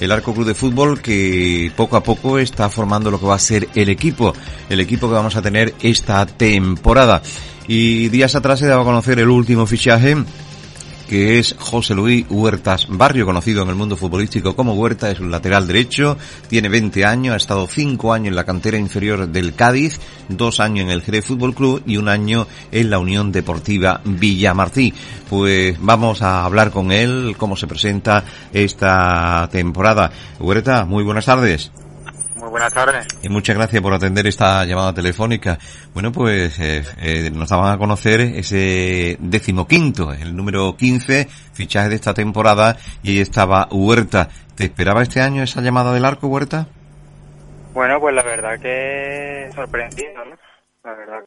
el Arco Club de Fútbol que poco a poco está formando lo que va a ser el equipo, el equipo que vamos a tener esta temporada. Y días atrás se daba a conocer el último fichaje que es José Luis Huertas Barrio, conocido en el mundo futbolístico como Huerta, es un lateral derecho, tiene 20 años, ha estado 5 años en la cantera inferior del Cádiz, 2 años en el Jerez Fútbol Club y un año en la Unión Deportiva Villamartí. Pues vamos a hablar con él, cómo se presenta esta temporada. Huerta, muy buenas tardes. Muy buenas tardes. Y muchas gracias por atender esta llamada telefónica. Bueno, pues eh, eh, nos daban a conocer ese decimoquinto, el número 15, fichaje de esta temporada, y ahí estaba Huerta. ¿Te esperaba este año esa llamada del arco, Huerta? Bueno, pues la verdad que sorprendido, ¿no? La verdad,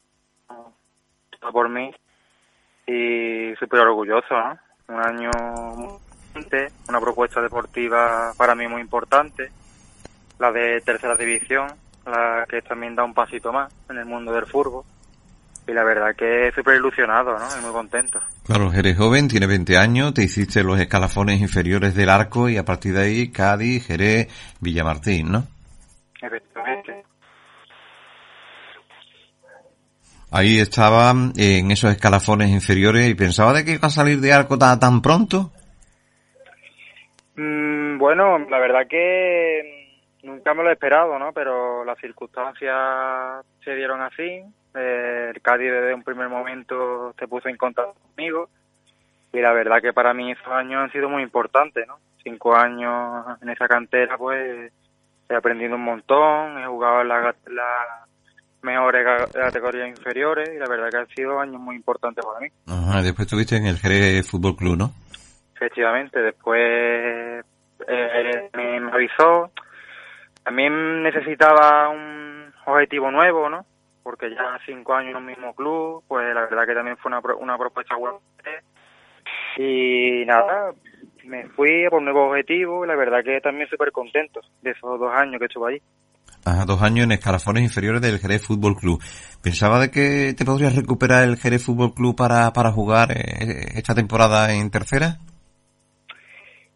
por mí, y súper orgulloso, ¿no? Un año, una propuesta deportiva para mí muy importante la de tercera división, la que también da un pasito más en el mundo del fútbol. Y la verdad que súper ilusionado, ¿no? Y muy contento. Claro, eres joven, tienes 20 años, te hiciste los escalafones inferiores del arco y a partir de ahí Cádiz, Jerez, Villamartín, ¿no? Efectivamente. Ahí estaba en esos escalafones inferiores y pensaba de que iba a salir de arco tan, tan pronto. Mm, bueno, la verdad que Nunca me lo he esperado, ¿no? Pero las circunstancias se dieron así. Eh, el Cádiz desde un primer momento se puso en contacto conmigo y la verdad que para mí esos años han sido muy importantes, ¿no? Cinco años en esa cantera, pues he aprendido un montón, he jugado en las la mejores categorías inferiores y la verdad que han sido años muy importantes para mí. Ajá, después estuviste en el Jerez Fútbol Club, ¿no? Efectivamente, después eh, me avisó también necesitaba un objetivo nuevo, ¿no? Porque ya cinco años en un mismo club, pues la verdad que también fue una, una propuesta buena. Y nada, me fui por un nuevo objetivo y la verdad que también súper contento de esos dos años que estuve allí. Ajá, dos años en escalafones inferiores del Jerez Fútbol Club. ¿Pensaba de que te podrías recuperar el Jerez Fútbol Club para, para jugar eh, esta temporada en tercera?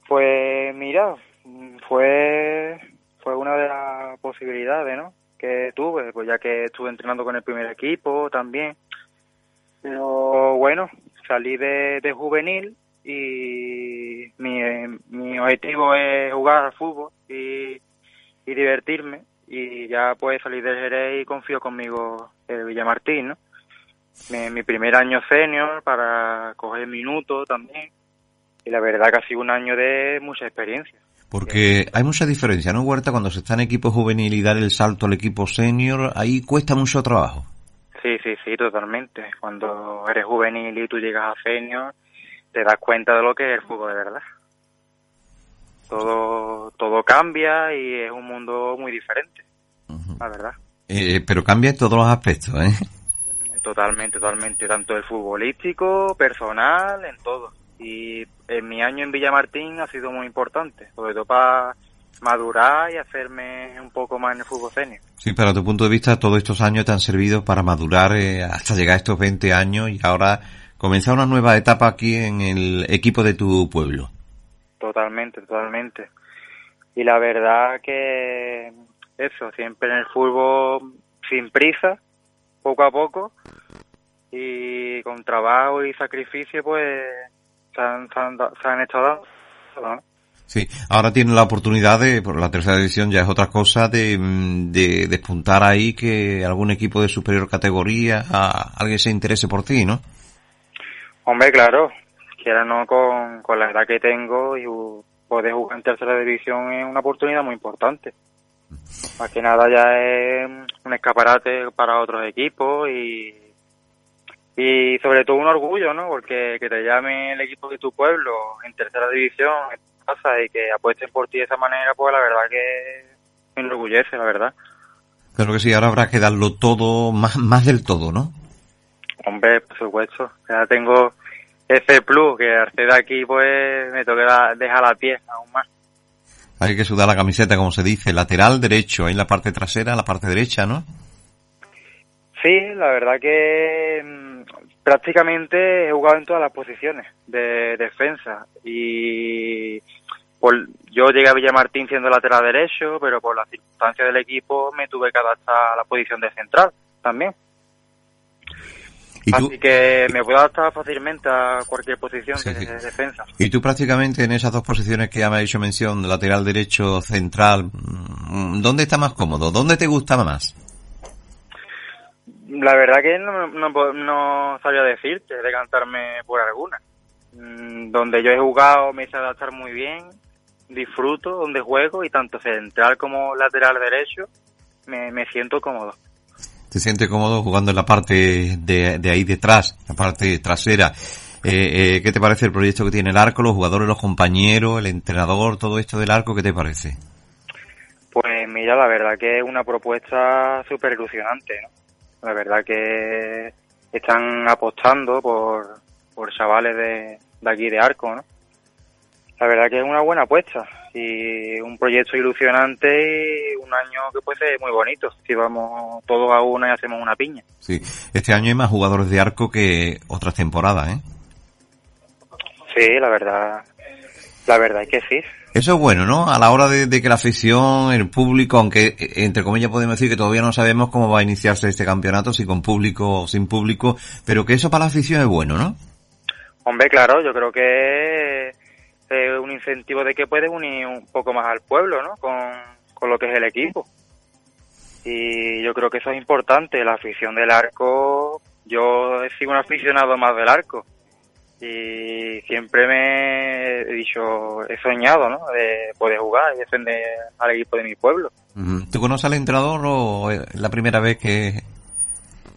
Pues mira, fue posibilidades, ¿no? Que tuve, pues ya que estuve entrenando con el primer equipo también. Pero bueno, salí de, juvenil y mi, mi objetivo es jugar al fútbol y, y divertirme. Y ya pues salí del Jerez y confío conmigo el Villamartín, ¿no? Mi, mi primer año senior para coger minutos también. Y la verdad que ha sido un año de mucha experiencia. Porque hay mucha diferencia, ¿no, Huerta? Cuando se está en equipo juvenil y dar el salto al equipo senior, ahí cuesta mucho trabajo. Sí, sí, sí, totalmente. Cuando eres juvenil y tú llegas a senior, te das cuenta de lo que es el fútbol de verdad. Todo, todo cambia y es un mundo muy diferente, la verdad. Eh, pero cambia en todos los aspectos, ¿eh? Totalmente, totalmente. Tanto el futbolístico, personal, en todo y en mi año en Villamartín ha sido muy importante, sobre todo para madurar y hacerme un poco más en el fútbol senior. Sí, pero a tu punto de vista, todos estos años te han servido para madurar eh, hasta llegar a estos 20 años y ahora comenzar una nueva etapa aquí en el equipo de tu pueblo. Totalmente, totalmente. Y la verdad que eso, siempre en el fútbol sin prisa, poco a poco, y con trabajo y sacrificio, pues se han, se han, hecho dando. Sí, ahora tienen la oportunidad de, por la tercera división ya es otra cosa, de, de despuntar ahí que algún equipo de superior categoría, a, alguien se interese por ti, ¿no? Hombre, claro, quiera no con, con la edad que tengo y poder jugar en tercera división es una oportunidad muy importante. Más que nada ya es un escaparate para otros equipos y y sobre todo un orgullo, ¿no? Porque que te llame el equipo de tu pueblo en tercera división, casa y que apuesten por ti de esa manera, pues la verdad que me enorgullece, la verdad. Claro que sí, ahora habrá que darlo todo, más, más del todo, ¿no? Hombre, por supuesto. Ya tengo ese plus que al ser de aquí, pues me toca dejar la pieza aún más. Hay que sudar la camiseta, como se dice, lateral derecho, ahí en la parte trasera, la parte derecha, ¿no? Sí, la verdad que mm, prácticamente he jugado en todas las posiciones de defensa y por, yo llegué a Villamartín siendo lateral derecho, pero por las circunstancias del equipo me tuve que adaptar a la posición de central también. Así que me puedo adaptar fácilmente a cualquier posición de, defensa. Y tú prácticamente en esas dos posiciones que ya me ha hecho mención, lateral derecho, central, mm, ¿dónde está más cómodo? ¿Dónde te gustaba más? La verdad que no, no, no sabía decirte, decantarme por alguna. Mm, donde yo he jugado me hice adaptar muy bien, disfruto donde juego y tanto central como lateral derecho me, me siento cómodo se siente cómodo jugando en la parte de, de ahí detrás, la parte trasera. Eh, eh, ¿Qué te parece el proyecto que tiene el arco, los jugadores, los compañeros, el entrenador, todo esto del arco? ¿Qué te parece? Pues mira, la verdad que es una propuesta súper ilusionante, ¿no? La verdad que están apostando por, por chavales de, de aquí de arco, ¿no? La verdad que es una buena apuesta y un proyecto ilusionante y un año que puede ser muy bonito si vamos todos a una y hacemos una piña. Sí, este año hay más jugadores de arco que otras temporadas, ¿eh? Sí, la verdad, la verdad es que sí. Eso es bueno, ¿no? A la hora de, que la afición, el público, aunque entre comillas podemos decir que todavía no sabemos cómo va a iniciarse este campeonato, si con público o sin público, pero que eso para la afición es bueno, ¿no? Hombre, claro, yo creo que un incentivo de que puedes unir un poco más al pueblo, ¿no? Con, con lo que es el equipo. Y yo creo que eso es importante, la afición del arco. Yo he sido un aficionado más del arco y siempre me he dicho, he soñado, ¿no? De poder jugar y defender al equipo de mi pueblo. ¿Tú conoces al entrenador o es la primera vez que...?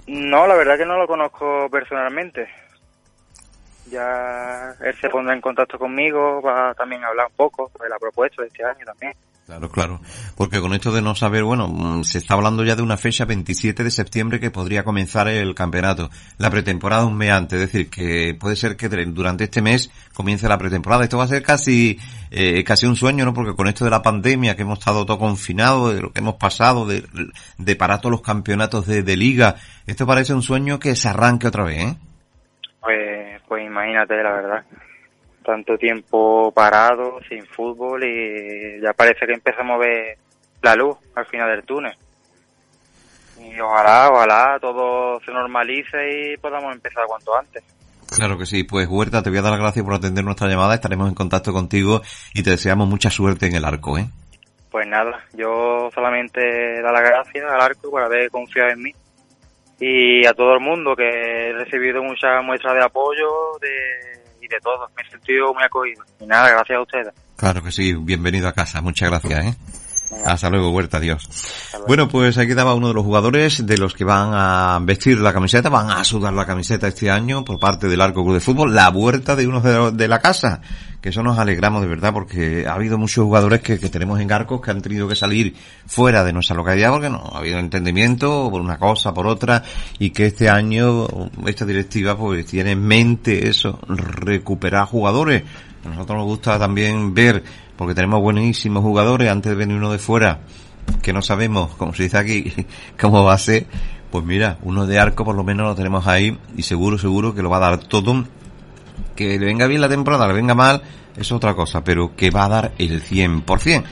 No, la verdad que no lo conozco personalmente ya él se pondrá en contacto conmigo para también hablar un poco de la propuesta de este año también. Claro, claro. Porque con esto de no saber, bueno, mm, se está hablando ya de una fecha 27 de septiembre que podría comenzar el campeonato. La pretemporada un mes antes, es decir, que puede ser que durante este mes comience la pretemporada. Esto va a ser casi, eh, casi un sueño, ¿no? Porque con esto de la pandemia, que hemos estado todo confinado, de lo que hemos pasado, de, de parar todos los campeonatos de, de liga, esto parece un sueño que se arranque otra vez, ¿eh? Pues, pues imagínate, la verdad. Tanto tiempo parado, sin fútbol y ya parece que empezamos a ver la luz al final del túnel. Y ojalá, ojalá todo se normalice y podamos empezar cuanto antes. Claro que sí, pues Huerta, te voy a dar las gracias por atender nuestra llamada, estaremos en contacto contigo y te deseamos mucha suerte en el arco, ¿eh? Pues nada, yo solamente dar las gracias al arco por haber confiado en mí y a todo el mundo que he recibido muchas muestras de apoyo de, y de todo. Me he sentido muy acogido. Y nada, gracias a ustedes. Claro que sí, bienvenido a casa. Muchas gracias, ¿eh? Hasta luego, Huerta, adiós. Bueno, pues aquí daba uno de los jugadores de los que van a vestir la camiseta, van a sudar la camiseta este año por parte del Arco Club de Fútbol, la huerta de uno de, la casa, que eso nos alegramos de verdad porque ha habido muchos jugadores que, que, tenemos en Arcos que han tenido que salir fuera de nuestra localidad porque no ha habido entendimiento por una cosa, por otra, y que este año esta directiva pues tiene en mente eso, recuperar jugadores. A nosotros nos gusta también ver porque tenemos buenísimos jugadores antes de venir uno de fuera, que no sabemos, como se dice aquí, cómo va a ser, pues mira, uno de arco por lo menos lo tenemos ahí y seguro, seguro que lo va a dar todo. Que le venga bien la temporada, le venga mal, es otra cosa, pero que va a dar el 100%.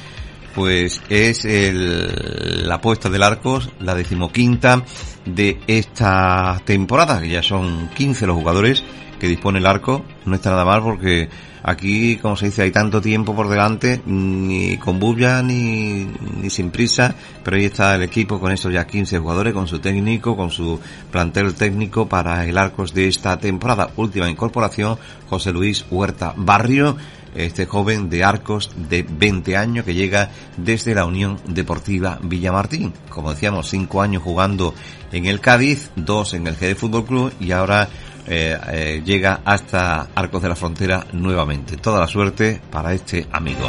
Pues es el, la apuesta del Arcos, la decimoquinta de esta temporada, que ya son 15 los jugadores que dispone el Arco. No está nada mal porque Aquí, como se dice, hay tanto tiempo por delante, ni con bulla ni, ni sin prisa, pero ahí está el equipo con estos ya 15 jugadores, con su técnico, con su plantel técnico para el Arcos de esta temporada. Última incorporación, José Luis Huerta Barrio, este joven de Arcos de 20 años que llega desde la Unión Deportiva Villamartín. Como decíamos, cinco años jugando en el Cádiz, dos en el GD Fútbol Club y ahora eh, eh, llega hasta Arcos de la Frontera nuevamente. Toda la suerte para este amigo.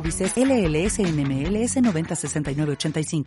LLS NMLS 9069 85